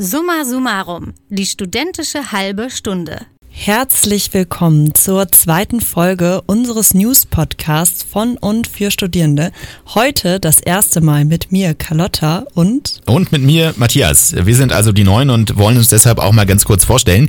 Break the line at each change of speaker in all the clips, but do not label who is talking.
Summa summarum, die studentische halbe Stunde.
Herzlich willkommen zur zweiten Folge unseres News-Podcasts von und für Studierende. Heute das erste Mal mit mir, Carlotta und...
Und mit mir, Matthias. Wir sind also die Neuen und wollen uns deshalb auch mal ganz kurz vorstellen.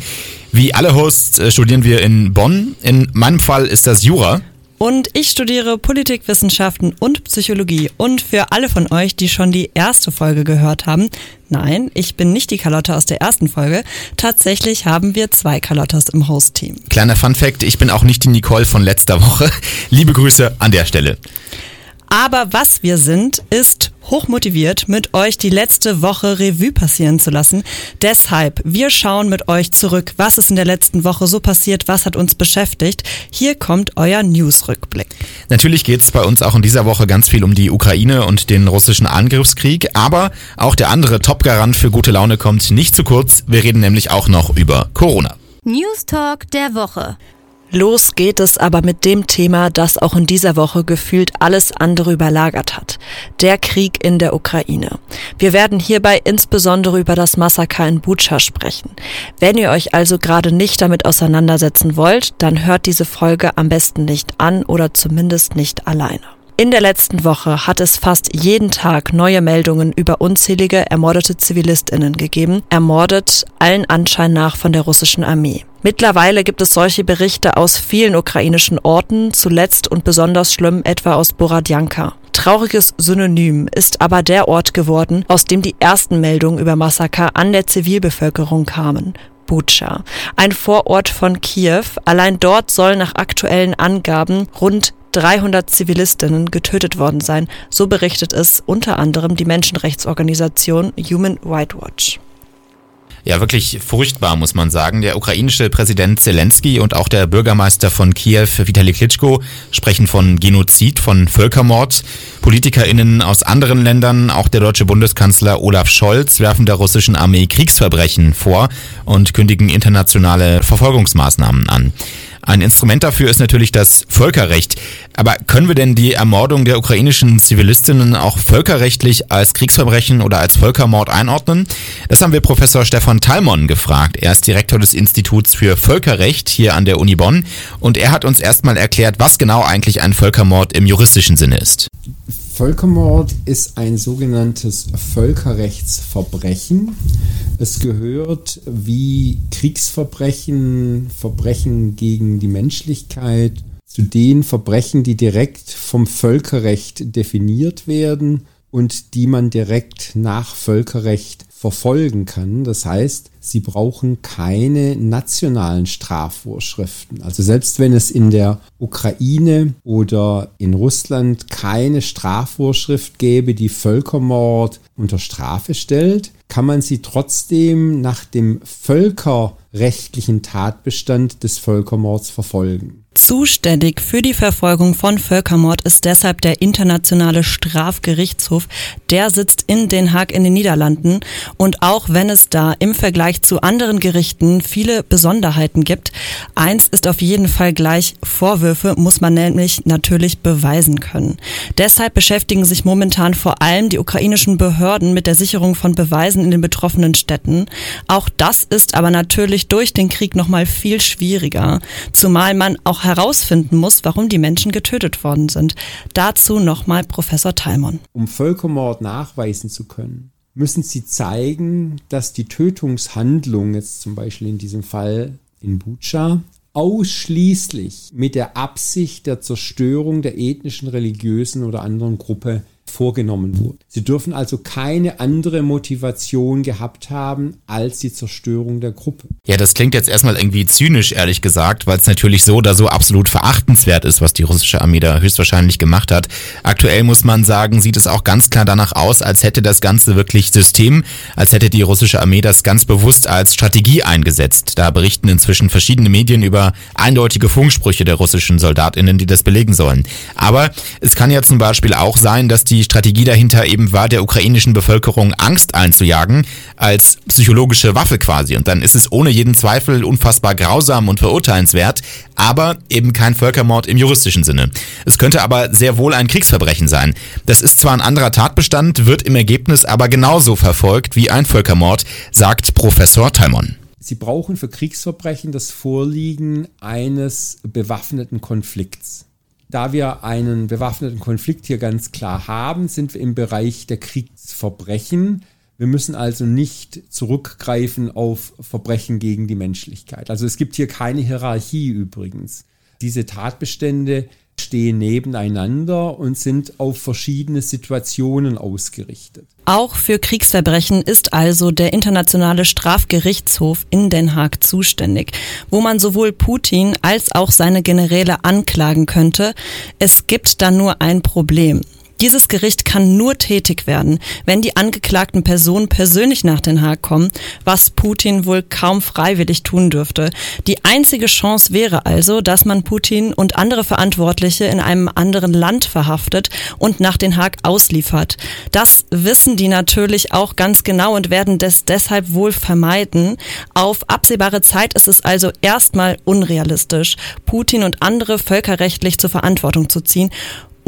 Wie alle Hosts äh, studieren wir in Bonn. In meinem Fall ist das Jura.
Und ich studiere Politikwissenschaften und Psychologie. Und für alle von euch, die schon die erste Folge gehört haben, nein, ich bin nicht die Carlotta aus der ersten Folge. Tatsächlich haben wir zwei Carlottas im Host-Team.
Kleiner Fun-Fact, ich bin auch nicht die Nicole von letzter Woche. Liebe Grüße an der Stelle.
Aber was wir sind, ist hochmotiviert, mit euch die letzte Woche Revue passieren zu lassen. Deshalb, wir schauen mit euch zurück, was ist in der letzten Woche so passiert, was hat uns beschäftigt. Hier kommt euer News-Rückblick.
Natürlich geht es bei uns auch in dieser Woche ganz viel um die Ukraine und den russischen Angriffskrieg, aber auch der andere Top-Garant für gute Laune kommt nicht zu kurz. Wir reden nämlich auch noch über Corona.
News Talk der Woche.
Los geht es aber mit dem Thema, das auch in dieser Woche gefühlt alles andere überlagert hat. Der Krieg in der Ukraine. Wir werden hierbei insbesondere über das Massaker in Butscha sprechen. Wenn ihr euch also gerade nicht damit auseinandersetzen wollt, dann hört diese Folge am besten nicht an oder zumindest nicht alleine. In der letzten Woche hat es fast jeden Tag neue Meldungen über unzählige ermordete Zivilistinnen gegeben, ermordet allen Anschein nach von der russischen Armee. Mittlerweile gibt es solche Berichte aus vielen ukrainischen Orten, zuletzt und besonders schlimm etwa aus Borodjanka. Trauriges Synonym ist aber der Ort geworden, aus dem die ersten Meldungen über Massaker an der Zivilbevölkerung kamen. Bucha, ein Vorort von Kiew. Allein dort sollen nach aktuellen Angaben rund 300 Zivilistinnen getötet worden sein, so berichtet es unter anderem die Menschenrechtsorganisation Human Rights Watch.
Ja, wirklich furchtbar, muss man sagen. Der ukrainische Präsident Zelensky und auch der Bürgermeister von Kiew, Vitali Klitschko, sprechen von Genozid, von Völkermord. PolitikerInnen aus anderen Ländern, auch der deutsche Bundeskanzler Olaf Scholz, werfen der russischen Armee Kriegsverbrechen vor und kündigen internationale Verfolgungsmaßnahmen an. Ein Instrument dafür ist natürlich das Völkerrecht. Aber können wir denn die Ermordung der ukrainischen Zivilistinnen auch völkerrechtlich als Kriegsverbrechen oder als Völkermord einordnen? Das haben wir Professor Stefan Talmon gefragt. Er ist Direktor des Instituts für Völkerrecht hier an der Uni Bonn und er hat uns erstmal erklärt, was genau eigentlich ein Völkermord im juristischen Sinne ist.
Völkermord ist ein sogenanntes Völkerrechtsverbrechen. Es gehört wie Kriegsverbrechen, Verbrechen gegen die Menschlichkeit zu den Verbrechen, die direkt vom Völkerrecht definiert werden und die man direkt nach Völkerrecht verfolgen kann. Das heißt, sie brauchen keine nationalen Strafvorschriften. Also selbst wenn es in der Ukraine oder in Russland keine Strafvorschrift gäbe, die Völkermord unter Strafe stellt, kann man sie trotzdem nach dem völkerrechtlichen Tatbestand des Völkermords verfolgen.
Zuständig für die Verfolgung von Völkermord ist deshalb der Internationale Strafgerichtshof. Der sitzt in Den Haag in den Niederlanden. Und auch wenn es da im Vergleich zu anderen Gerichten viele Besonderheiten gibt, eins ist auf jeden Fall gleich, Vorwürfe muss man nämlich natürlich beweisen können. Deshalb beschäftigen sich momentan vor allem die ukrainischen Behörden mit der Sicherung von Beweisen in den betroffenen Städten. Auch das ist aber natürlich durch den Krieg nochmal viel schwieriger, zumal man auch herausfinden muss, warum die Menschen getötet worden sind. Dazu nochmal Professor Talmon.
Um Völkermord nachweisen zu können, müssen sie zeigen, dass die Tötungshandlung, jetzt zum Beispiel in diesem Fall in Bucha, ausschließlich mit der Absicht der Zerstörung der ethnischen, religiösen oder anderen Gruppe vorgenommen wurde. Sie dürfen also keine andere Motivation gehabt haben als die Zerstörung der Gruppe.
Ja, das klingt jetzt erstmal irgendwie zynisch, ehrlich gesagt, weil es natürlich so oder so absolut verachtenswert ist, was die russische Armee da höchstwahrscheinlich gemacht hat. Aktuell muss man sagen, sieht es auch ganz klar danach aus, als hätte das Ganze wirklich System, als hätte die russische Armee das ganz bewusst als Strategie eingesetzt. Da berichten inzwischen verschiedene Medien über eindeutige Funksprüche der russischen Soldatinnen, die das belegen sollen. Aber es kann ja zum Beispiel auch sein, dass die die Strategie dahinter eben war, der ukrainischen Bevölkerung Angst einzujagen, als psychologische Waffe quasi. Und dann ist es ohne jeden Zweifel unfassbar grausam und verurteilenswert, aber eben kein Völkermord im juristischen Sinne. Es könnte aber sehr wohl ein Kriegsverbrechen sein. Das ist zwar ein anderer Tatbestand, wird im Ergebnis aber genauso verfolgt wie ein Völkermord, sagt Professor Talmon.
Sie brauchen für Kriegsverbrechen das Vorliegen eines bewaffneten Konflikts. Da wir einen bewaffneten Konflikt hier ganz klar haben, sind wir im Bereich der Kriegsverbrechen. Wir müssen also nicht zurückgreifen auf Verbrechen gegen die Menschlichkeit. Also es gibt hier keine Hierarchie übrigens. Diese Tatbestände stehen nebeneinander und sind auf verschiedene Situationen ausgerichtet.
Auch für Kriegsverbrechen ist also der Internationale Strafgerichtshof in Den Haag zuständig, wo man sowohl Putin als auch seine Generäle anklagen könnte. Es gibt da nur ein Problem. Dieses Gericht kann nur tätig werden, wenn die angeklagten Personen persönlich nach Den Haag kommen, was Putin wohl kaum freiwillig tun dürfte. Die einzige Chance wäre also, dass man Putin und andere Verantwortliche in einem anderen Land verhaftet und nach Den Haag ausliefert. Das wissen die natürlich auch ganz genau und werden das deshalb wohl vermeiden. Auf absehbare Zeit ist es also erstmal unrealistisch, Putin und andere völkerrechtlich zur Verantwortung zu ziehen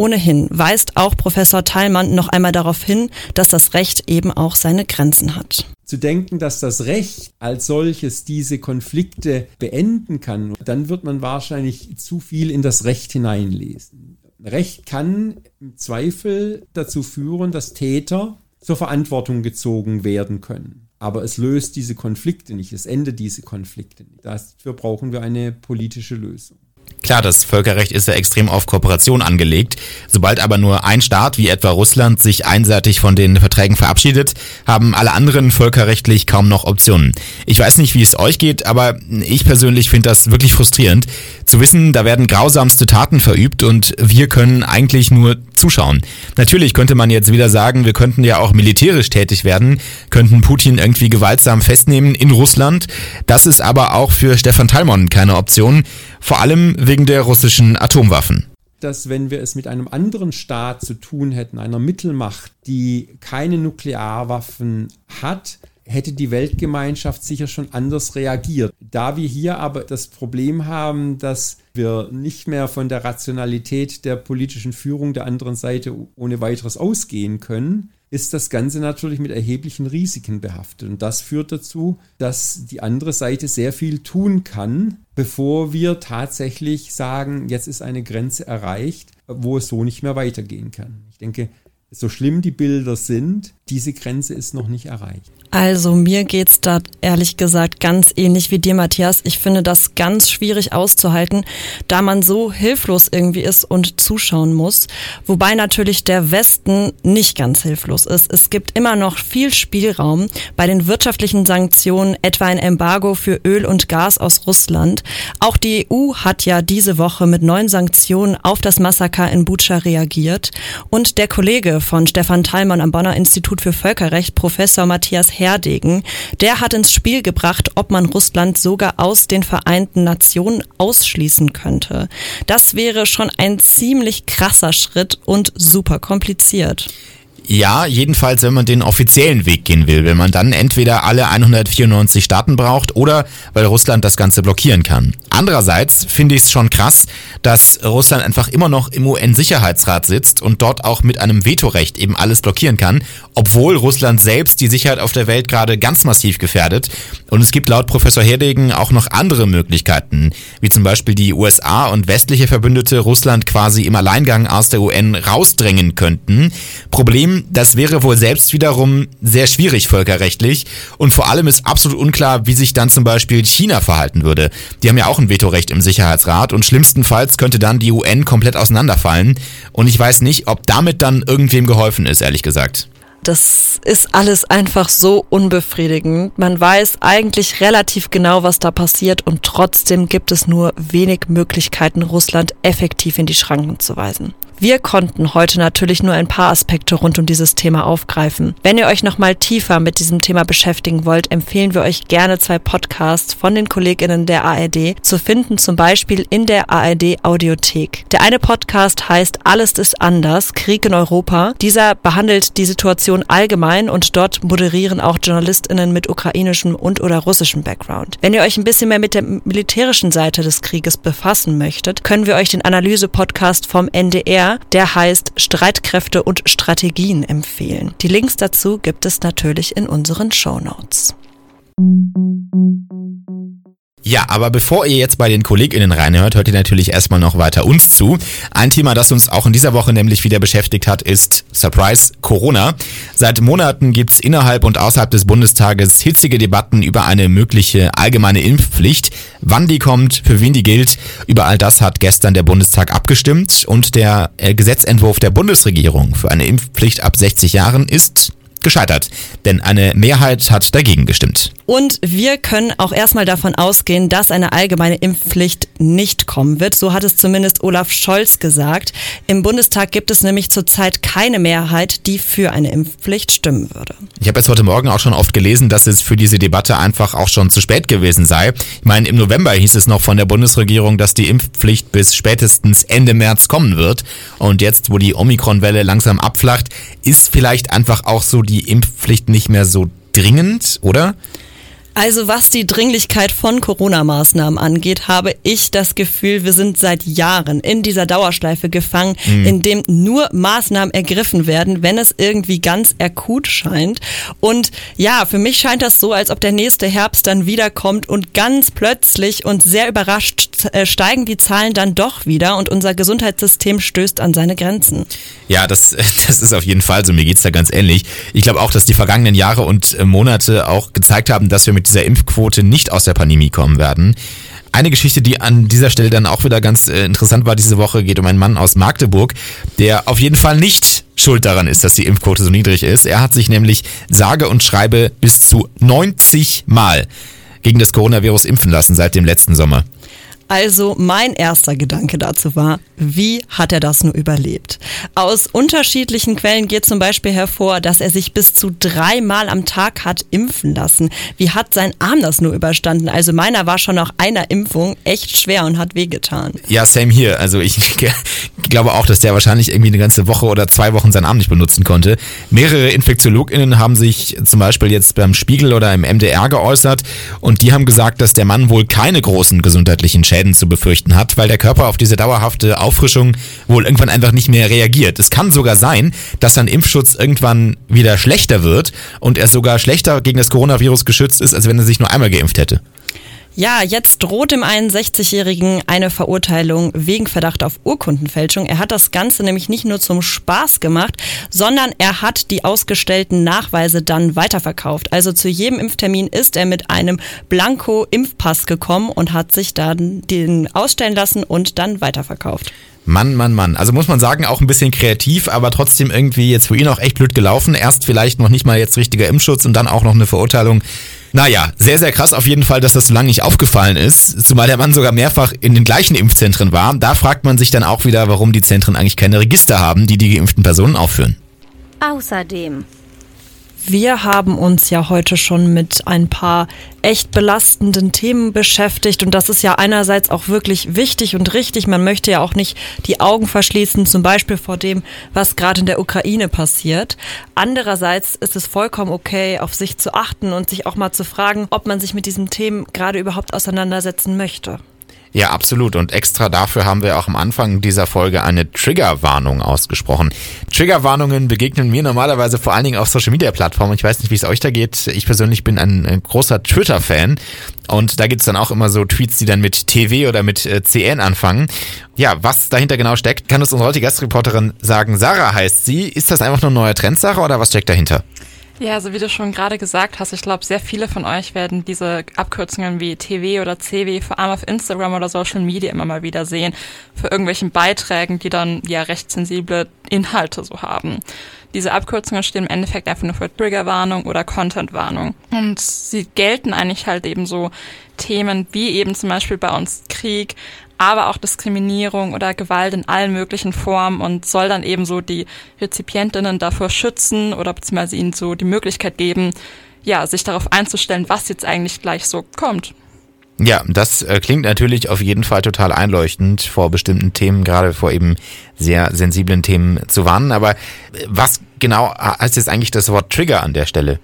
Ohnehin weist auch Professor Theilmann noch einmal darauf hin, dass das Recht eben auch seine Grenzen hat.
Zu denken, dass das Recht als solches diese Konflikte beenden kann, dann wird man wahrscheinlich zu viel in das Recht hineinlesen. Recht kann im Zweifel dazu führen, dass Täter zur Verantwortung gezogen werden können. Aber es löst diese Konflikte nicht, es endet diese Konflikte nicht. Dafür brauchen wir eine politische Lösung.
Klar, das Völkerrecht ist ja extrem auf Kooperation angelegt. Sobald aber nur ein Staat, wie etwa Russland, sich einseitig von den Verträgen verabschiedet, haben alle anderen völkerrechtlich kaum noch Optionen. Ich weiß nicht, wie es euch geht, aber ich persönlich finde das wirklich frustrierend, zu wissen, da werden grausamste Taten verübt und wir können eigentlich nur zuschauen. Natürlich könnte man jetzt wieder sagen, wir könnten ja auch militärisch tätig werden, könnten Putin irgendwie gewaltsam festnehmen in Russland. Das ist aber auch für Stefan Talmon keine Option, vor allem wegen der russischen Atomwaffen
dass wenn wir es mit einem anderen Staat zu tun hätten, einer Mittelmacht, die keine Nuklearwaffen hat, hätte die Weltgemeinschaft sicher schon anders reagiert. Da wir hier aber das Problem haben, dass wir nicht mehr von der Rationalität der politischen Führung der anderen Seite ohne weiteres ausgehen können, ist das Ganze natürlich mit erheblichen Risiken behaftet. Und das führt dazu, dass die andere Seite sehr viel tun kann, bevor wir tatsächlich sagen, jetzt ist eine Grenze erreicht, wo es so nicht mehr weitergehen kann. Ich denke, so schlimm die Bilder sind, diese Grenze ist noch nicht erreicht.
Also mir geht's da ehrlich gesagt ganz ähnlich wie dir, Matthias. Ich finde das ganz schwierig auszuhalten, da man so hilflos irgendwie ist und zuschauen muss. Wobei natürlich der Westen nicht ganz hilflos ist. Es gibt immer noch viel Spielraum bei den wirtschaftlichen Sanktionen, etwa ein Embargo für Öl und Gas aus Russland. Auch die EU hat ja diese Woche mit neuen Sanktionen auf das Massaker in Bucha reagiert. Und der Kollege von Stefan Thalmann am Bonner Institut für Völkerrecht, Professor Matthias Herdegen, der hat ins Spiel gebracht, ob man Russland sogar aus den Vereinten Nationen ausschließen könnte. Das wäre schon ein ziemlich krasser Schritt und super kompliziert.
Ja, jedenfalls, wenn man den offiziellen Weg gehen will, wenn man dann entweder alle 194 Staaten braucht oder weil Russland das Ganze blockieren kann. Andererseits finde ich es schon krass, dass Russland einfach immer noch im UN-Sicherheitsrat sitzt und dort auch mit einem Vetorecht eben alles blockieren kann, obwohl Russland selbst die Sicherheit auf der Welt gerade ganz massiv gefährdet. Und es gibt laut Professor Herdegen auch noch andere Möglichkeiten, wie zum Beispiel die USA und westliche Verbündete Russland quasi im Alleingang aus der UN rausdrängen könnten. Problem das wäre wohl selbst wiederum sehr schwierig völkerrechtlich und vor allem ist absolut unklar, wie sich dann zum Beispiel China verhalten würde. Die haben ja auch ein Vetorecht im Sicherheitsrat und schlimmstenfalls könnte dann die UN komplett auseinanderfallen und ich weiß nicht, ob damit dann irgendwem geholfen ist, ehrlich gesagt.
Das ist alles einfach so unbefriedigend. Man weiß eigentlich relativ genau, was da passiert und trotzdem gibt es nur wenig Möglichkeiten, Russland effektiv in die Schranken zu weisen. Wir konnten heute natürlich nur ein paar Aspekte rund um dieses Thema aufgreifen. Wenn ihr euch nochmal tiefer mit diesem Thema beschäftigen wollt, empfehlen wir euch gerne zwei Podcasts von den KollegInnen der ARD zu finden, zum Beispiel in der ARD Audiothek. Der eine Podcast heißt Alles ist anders, Krieg in Europa. Dieser behandelt die Situation allgemein und dort moderieren auch JournalistInnen mit ukrainischem und oder russischem Background. Wenn ihr euch ein bisschen mehr mit der militärischen Seite des Krieges befassen möchtet, können wir euch den Analyse-Podcast vom NDR, der heißt Streitkräfte und Strategien empfehlen. Die Links dazu gibt es natürlich in unseren Show Notes.
Ja, aber bevor ihr jetzt bei den KollegInnen reinhört, hört ihr natürlich erstmal noch weiter uns zu. Ein Thema, das uns auch in dieser Woche nämlich wieder beschäftigt hat, ist Surprise Corona. Seit Monaten gibt's innerhalb und außerhalb des Bundestages hitzige Debatten über eine mögliche allgemeine Impfpflicht. Wann die kommt, für wen die gilt, über all das hat gestern der Bundestag abgestimmt und der äh, Gesetzentwurf der Bundesregierung für eine Impfpflicht ab 60 Jahren ist gescheitert, denn eine Mehrheit hat dagegen gestimmt.
Und wir können auch erstmal davon ausgehen, dass eine allgemeine Impfpflicht nicht kommen wird. So hat es zumindest Olaf Scholz gesagt. Im Bundestag gibt es nämlich zurzeit keine Mehrheit, die für eine Impfpflicht stimmen würde.
Ich habe jetzt heute Morgen auch schon oft gelesen, dass es für diese Debatte einfach auch schon zu spät gewesen sei. Ich meine, im November hieß es noch von der Bundesregierung, dass die Impfpflicht bis spätestens Ende März kommen wird. Und jetzt, wo die Omikron-Welle langsam abflacht, ist vielleicht einfach auch so die Impfpflicht nicht mehr so dringend, oder?
Also was die Dringlichkeit von Corona-Maßnahmen angeht, habe ich das Gefühl, wir sind seit Jahren in dieser Dauerschleife gefangen, mhm. in dem nur Maßnahmen ergriffen werden, wenn es irgendwie ganz akut scheint. Und ja, für mich scheint das so, als ob der nächste Herbst dann wiederkommt und ganz plötzlich und sehr überrascht äh, steigen die Zahlen dann doch wieder und unser Gesundheitssystem stößt an seine Grenzen.
Ja, das, das ist auf jeden Fall so. Mir geht's da ganz ähnlich. Ich glaube auch, dass die vergangenen Jahre und äh, Monate auch gezeigt haben, dass wir mit dieser Impfquote nicht aus der Pandemie kommen werden. Eine Geschichte, die an dieser Stelle dann auch wieder ganz äh, interessant war diese Woche, geht um einen Mann aus Magdeburg, der auf jeden Fall nicht schuld daran ist, dass die Impfquote so niedrig ist. Er hat sich nämlich sage und schreibe bis zu 90 Mal gegen das Coronavirus impfen lassen seit dem letzten Sommer.
Also mein erster Gedanke dazu war, wie hat er das nur überlebt? Aus unterschiedlichen Quellen geht zum Beispiel hervor, dass er sich bis zu dreimal am Tag hat impfen lassen. Wie hat sein Arm das nur überstanden? Also meiner war schon nach einer Impfung echt schwer und hat wehgetan.
Ja, same hier. Also ich glaube auch, dass der wahrscheinlich irgendwie eine ganze Woche oder zwei Wochen seinen Arm nicht benutzen konnte. Mehrere InfektiologInnen haben sich zum Beispiel jetzt beim Spiegel oder im MDR geäußert und die haben gesagt, dass der Mann wohl keine großen gesundheitlichen Schäden Schäden zu befürchten hat, weil der Körper auf diese dauerhafte Auffrischung wohl irgendwann einfach nicht mehr reagiert. Es kann sogar sein, dass sein Impfschutz irgendwann wieder schlechter wird und er sogar schlechter gegen das Coronavirus geschützt ist, als wenn er sich nur einmal geimpft hätte.
Ja, jetzt droht dem 61-Jährigen eine Verurteilung wegen Verdacht auf Urkundenfälschung. Er hat das Ganze nämlich nicht nur zum Spaß gemacht, sondern er hat die ausgestellten Nachweise dann weiterverkauft. Also zu jedem Impftermin ist er mit einem Blanko-Impfpass gekommen und hat sich dann den ausstellen lassen und dann weiterverkauft.
Mann, Mann, Mann. Also muss man sagen, auch ein bisschen kreativ, aber trotzdem irgendwie jetzt für ihn auch echt blöd gelaufen. Erst vielleicht noch nicht mal jetzt richtiger Impfschutz und dann auch noch eine Verurteilung naja, sehr, sehr krass auf jeden Fall, dass das so lange nicht aufgefallen ist, zumal der Mann sogar mehrfach in den gleichen Impfzentren war. Da fragt man sich dann auch wieder, warum die Zentren eigentlich keine Register haben, die die geimpften Personen aufführen.
Außerdem
wir haben uns ja heute schon mit ein paar echt belastenden Themen beschäftigt und das ist ja einerseits auch wirklich wichtig und richtig. Man möchte ja auch nicht die Augen verschließen, zum Beispiel vor dem, was gerade in der Ukraine passiert. Andererseits ist es vollkommen okay, auf sich zu achten und sich auch mal zu fragen, ob man sich mit diesen Themen gerade überhaupt auseinandersetzen möchte.
Ja, absolut. Und extra dafür haben wir auch am Anfang dieser Folge eine Triggerwarnung ausgesprochen. Triggerwarnungen begegnen mir normalerweise vor allen Dingen auf Social Media Plattformen. Ich weiß nicht, wie es euch da geht. Ich persönlich bin ein, ein großer Twitter-Fan. Und da gibt's dann auch immer so Tweets, die dann mit TV oder mit äh, CN anfangen. Ja, was dahinter genau steckt, kann uns unsere heutige Gastreporterin sagen. Sarah heißt sie. Ist das einfach nur ein neuer Trend, Sarah, oder was steckt dahinter?
Ja, also wie du schon gerade gesagt hast, ich glaube, sehr viele von euch werden diese Abkürzungen wie TV oder CW vor allem auf Instagram oder Social Media immer mal wieder sehen, für irgendwelchen Beiträgen, die dann ja recht sensible Inhalte so haben. Diese Abkürzungen stehen im Endeffekt einfach nur für Triggerwarnung oder Contentwarnung. Und sie gelten eigentlich halt eben so Themen wie eben zum Beispiel bei uns Krieg, aber auch Diskriminierung oder Gewalt in allen möglichen Formen und soll dann eben so die Rezipientinnen davor schützen oder beziehungsweise ihnen so die Möglichkeit geben, ja, sich darauf einzustellen, was jetzt eigentlich gleich so kommt.
Ja, das äh, klingt natürlich auf jeden Fall total einleuchtend, vor bestimmten Themen, gerade vor eben sehr sensiblen Themen zu warnen. Aber äh, was genau heißt jetzt eigentlich das Wort Trigger an der Stelle?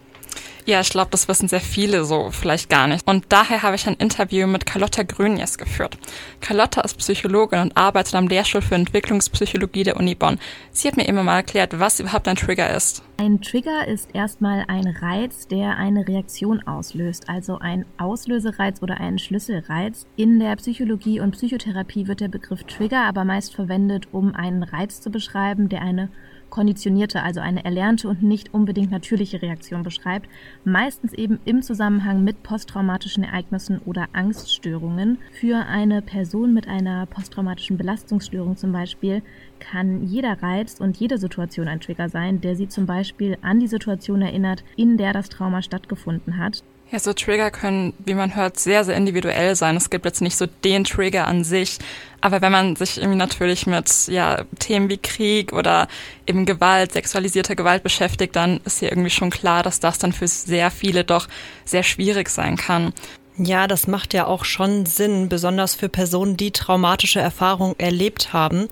Ja, ich glaube, das wissen sehr viele so vielleicht gar nicht. Und daher habe ich ein Interview mit Carlotta Grünjes geführt. Carlotta ist Psychologin und arbeitet am Lehrstuhl für Entwicklungspsychologie der Uni Bonn. Sie hat mir immer mal erklärt, was überhaupt ein Trigger ist.
Ein Trigger ist erstmal ein Reiz, der eine Reaktion auslöst, also ein Auslösereiz oder ein Schlüsselreiz. In der Psychologie und Psychotherapie wird der Begriff Trigger aber meist verwendet, um einen Reiz zu beschreiben, der eine konditionierte, also eine erlernte und nicht unbedingt natürliche Reaktion beschreibt, meistens eben im Zusammenhang mit posttraumatischen Ereignissen oder Angststörungen. Für eine Person mit einer posttraumatischen Belastungsstörung zum Beispiel kann jeder Reiz und jede Situation ein Trigger sein, der sie zum Beispiel an die Situation erinnert, in der das Trauma stattgefunden hat.
Ja, so Trigger können, wie man hört, sehr, sehr individuell sein. Es gibt jetzt nicht so den Trigger an sich. Aber wenn man sich irgendwie natürlich mit ja, Themen wie Krieg oder eben Gewalt, sexualisierter Gewalt beschäftigt, dann ist hier irgendwie schon klar, dass das dann für sehr viele doch sehr schwierig sein kann.
Ja, das macht ja auch schon Sinn, besonders für Personen, die traumatische Erfahrungen erlebt haben.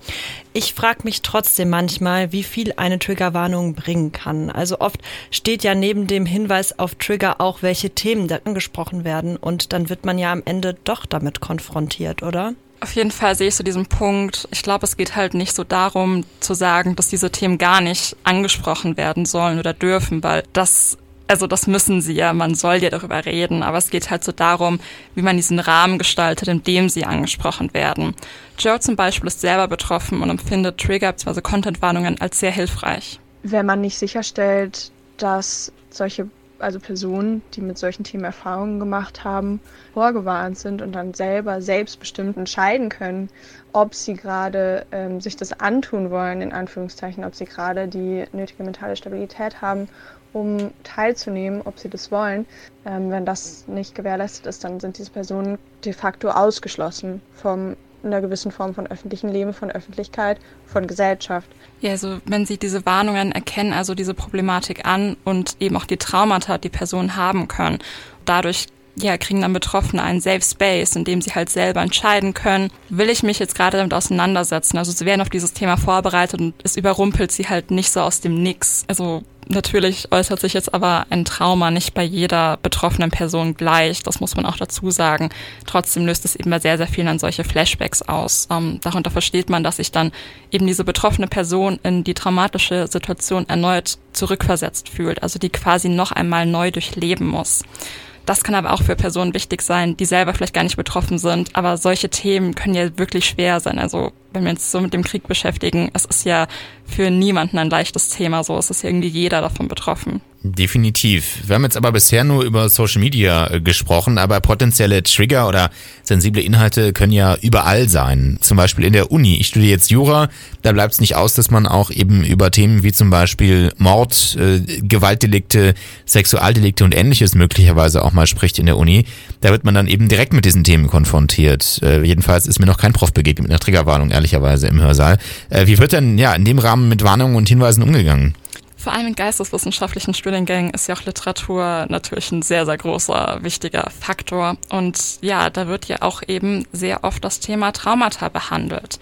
Ich frage mich trotzdem manchmal, wie viel eine Triggerwarnung bringen kann. Also oft steht ja neben dem Hinweis auf Trigger auch, welche Themen da angesprochen werden und dann wird man ja am Ende doch damit konfrontiert, oder?
Auf jeden Fall sehe ich so diesen Punkt. Ich glaube, es geht halt nicht so darum zu sagen, dass diese Themen gar nicht angesprochen werden sollen oder dürfen, weil das also das müssen sie ja, man soll ja darüber reden, aber es geht halt so darum, wie man diesen Rahmen gestaltet, in dem sie angesprochen werden. Joe zum Beispiel ist selber betroffen und empfindet Trigger bzw. Content-Warnungen als sehr hilfreich.
Wenn man nicht sicherstellt, dass solche also Personen, die mit solchen Themen Erfahrungen gemacht haben, vorgewarnt sind und dann selber selbstbestimmt entscheiden können, ob sie gerade ähm, sich das antun wollen, in Anführungszeichen, ob sie gerade die nötige mentale Stabilität haben, um teilzunehmen, ob sie das wollen. Ähm, wenn das nicht gewährleistet ist, dann sind diese Personen de facto ausgeschlossen von einer gewissen Form von öffentlichem Leben, von Öffentlichkeit, von Gesellschaft.
Ja, also wenn Sie diese Warnungen erkennen, also diese Problematik an und eben auch die Traumata, die Personen haben können, dadurch ja, kriegen dann Betroffene einen Safe Space, in dem sie halt selber entscheiden können, will ich mich jetzt gerade damit auseinandersetzen. Also sie werden auf dieses Thema vorbereitet und es überrumpelt sie halt nicht so aus dem Nix. Also natürlich äußert sich jetzt aber ein Trauma nicht bei jeder betroffenen Person gleich, das muss man auch dazu sagen. Trotzdem löst es eben bei sehr, sehr vielen dann solche Flashbacks aus. Ähm, darunter versteht man, dass sich dann eben diese betroffene Person in die traumatische Situation erneut zurückversetzt fühlt, also die quasi noch einmal neu durchleben muss. Das kann aber auch für Personen wichtig sein, die selber vielleicht gar nicht betroffen sind. Aber solche Themen können ja wirklich schwer sein. Also wenn wir uns so mit dem Krieg beschäftigen, es ist ja für niemanden ein leichtes Thema. So es ist irgendwie jeder davon betroffen.
Definitiv. Wir haben jetzt aber bisher nur über Social Media äh, gesprochen, aber potenzielle Trigger oder sensible Inhalte können ja überall sein. Zum Beispiel in der Uni. Ich studiere jetzt Jura, da bleibt es nicht aus, dass man auch eben über Themen wie zum Beispiel Mord, äh, Gewaltdelikte, Sexualdelikte und ähnliches möglicherweise auch mal spricht in der Uni. Da wird man dann eben direkt mit diesen Themen konfrontiert. Äh, jedenfalls ist mir noch kein Prof begegnet mit einer Triggerwarnung, ehrlicherweise im Hörsaal. Äh, wie wird denn ja in dem Rahmen mit Warnungen und Hinweisen umgegangen?
Vor allem in geisteswissenschaftlichen Studiengängen ist ja auch Literatur natürlich ein sehr, sehr großer, wichtiger Faktor. Und ja, da wird ja auch eben sehr oft das Thema Traumata behandelt.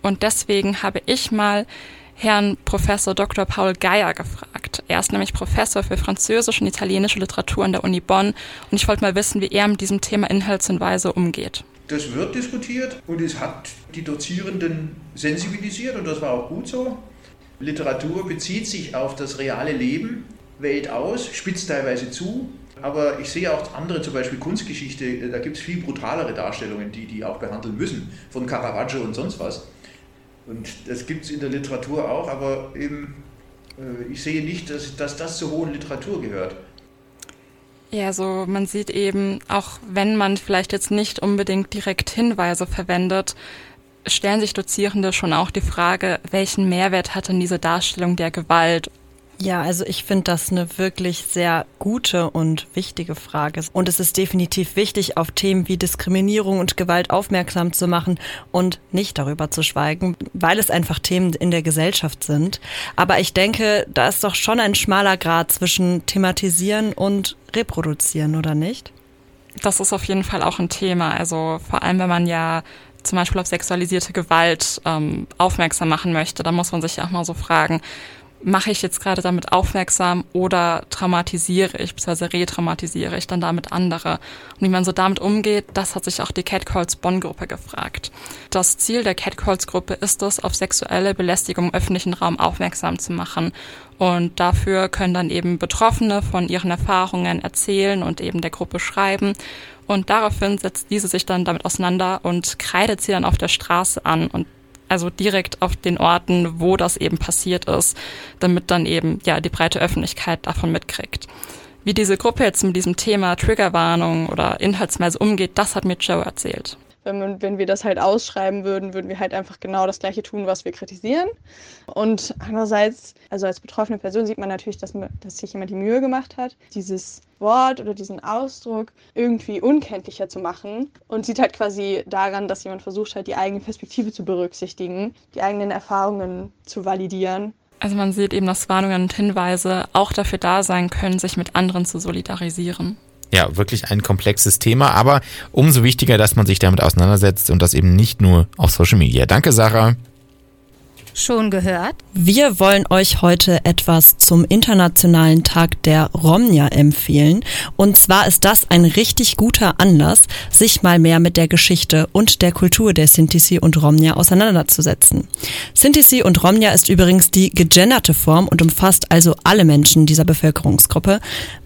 Und deswegen habe ich mal Herrn Professor Dr. Paul Geier gefragt. Er ist nämlich Professor für französische und italienische Literatur an der Uni Bonn und ich wollte mal wissen, wie er mit diesem Thema Inhaltshinweise umgeht.
Das wird diskutiert und es hat die Dozierenden sensibilisiert und das war auch gut so. Literatur bezieht sich auf das reale Leben, wählt aus, spitzt teilweise zu. Aber ich sehe auch andere, zum Beispiel Kunstgeschichte, da gibt es viel brutalere Darstellungen, die die auch behandeln müssen, von Caravaggio und sonst was. Und das gibt es in der Literatur auch, aber eben, äh, ich sehe nicht, dass, dass das zur hohen Literatur gehört.
Ja, so man sieht eben, auch wenn man vielleicht jetzt nicht unbedingt direkt Hinweise verwendet, stellen sich Dozierende schon auch die Frage, welchen Mehrwert hat denn diese Darstellung der Gewalt
Ja, also ich finde das eine wirklich sehr gute und wichtige Frage. Und es ist definitiv wichtig, auf Themen wie Diskriminierung und Gewalt aufmerksam zu machen und nicht darüber zu schweigen, weil es einfach Themen in der Gesellschaft sind. Aber ich denke, da ist doch schon ein schmaler Grad zwischen thematisieren und reproduzieren, oder nicht?
Das ist auf jeden Fall auch ein Thema. Also vor allem, wenn man ja zum Beispiel auf sexualisierte Gewalt ähm, aufmerksam machen möchte, dann muss man sich auch mal so fragen, mache ich jetzt gerade damit aufmerksam oder traumatisiere ich, bzw. retraumatisiere ich dann damit andere? Und wie man so damit umgeht, das hat sich auch die Catcalls Bonn-Gruppe gefragt. Das Ziel der Catcalls-Gruppe ist es, auf sexuelle Belästigung im öffentlichen Raum aufmerksam zu machen. Und dafür können dann eben Betroffene von ihren Erfahrungen erzählen und eben der Gruppe schreiben. Und daraufhin setzt diese sich dann damit auseinander und kreidet sie dann auf der Straße an und also direkt auf den Orten, wo das eben passiert ist, damit dann eben ja die breite Öffentlichkeit davon mitkriegt. Wie diese Gruppe jetzt mit diesem Thema Triggerwarnung oder Inhaltsweise umgeht, das hat mir Joe erzählt.
Wenn, wenn wir das halt ausschreiben würden, würden wir halt einfach genau das Gleiche tun, was wir kritisieren. Und andererseits, also als betroffene Person sieht man natürlich, dass, dass sich jemand die Mühe gemacht hat, dieses Wort oder diesen Ausdruck irgendwie unkenntlicher zu machen und sieht halt quasi daran, dass jemand versucht halt die eigene Perspektive zu berücksichtigen, die eigenen Erfahrungen zu validieren.
Also man sieht eben, dass Warnungen und Hinweise auch dafür da sein können, sich mit anderen zu solidarisieren.
Ja, wirklich ein komplexes Thema, aber umso wichtiger, dass man sich damit auseinandersetzt und das eben nicht nur auf Social Media. Danke, Sarah.
Schon gehört?
Wir wollen euch heute etwas zum Internationalen Tag der Romnia empfehlen. Und zwar ist das ein richtig guter Anlass, sich mal mehr mit der Geschichte und der Kultur der Sintisi und Romnia auseinanderzusetzen. Sintisi und Romnia ist übrigens die gegenderte Form und umfasst also alle Menschen dieser Bevölkerungsgruppe.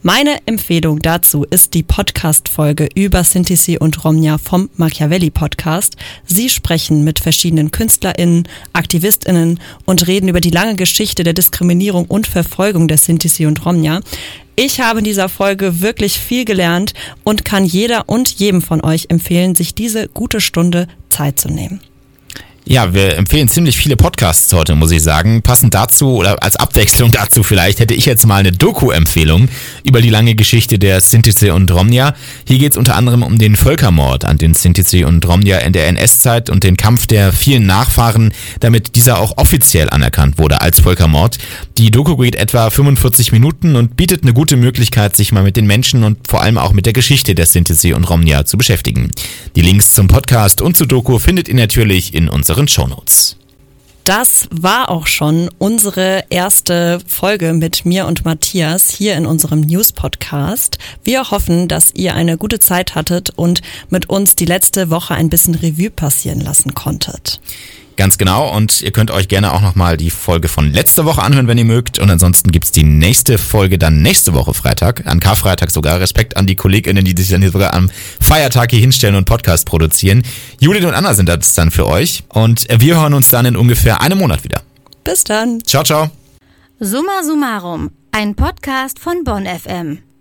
Meine Empfehlung dazu ist die Podcast-Folge über Sintisi und Romnia vom Machiavelli Podcast. Sie sprechen mit verschiedenen KünstlerInnen, AktivistInnen, Kolleginnen und reden über die lange Geschichte der Diskriminierung und Verfolgung der Sinti und Romja. Ich habe in dieser Folge wirklich viel gelernt und kann jeder und jedem von euch empfehlen, sich diese gute Stunde Zeit zu nehmen.
Ja, wir empfehlen ziemlich viele Podcasts heute, muss ich sagen. Passend dazu oder als Abwechslung dazu vielleicht hätte ich jetzt mal eine Doku-Empfehlung über die lange Geschichte der Sintize und Romnia. Hier geht es unter anderem um den Völkermord an den Sintize und Romnia in der NS-Zeit und den Kampf der vielen Nachfahren, damit dieser auch offiziell anerkannt wurde als Völkermord. Die Doku geht etwa 45 Minuten und bietet eine gute Möglichkeit, sich mal mit den Menschen und vor allem auch mit der Geschichte der Sintize und Romnia zu beschäftigen. Die Links zum Podcast und zur Doku findet ihr natürlich in unserem unseren Shownotes.
Das war auch schon unsere erste Folge mit mir und Matthias hier in unserem News-Podcast. Wir hoffen, dass ihr eine gute Zeit hattet und mit uns die letzte Woche ein bisschen Revue passieren lassen konntet.
Ganz genau. Und ihr könnt euch gerne auch nochmal die Folge von letzter Woche anhören, wenn ihr mögt. Und ansonsten gibt's die nächste Folge dann nächste Woche Freitag, an Karfreitag sogar. Respekt an die KollegInnen, die sich dann hier sogar am Feiertag hier hinstellen und Podcast produzieren. Judith und Anna sind das dann für euch. Und wir hören uns dann in ungefähr einem Monat wieder.
Bis dann.
Ciao, ciao.
Summa summarum. Ein Podcast von Bonn FM.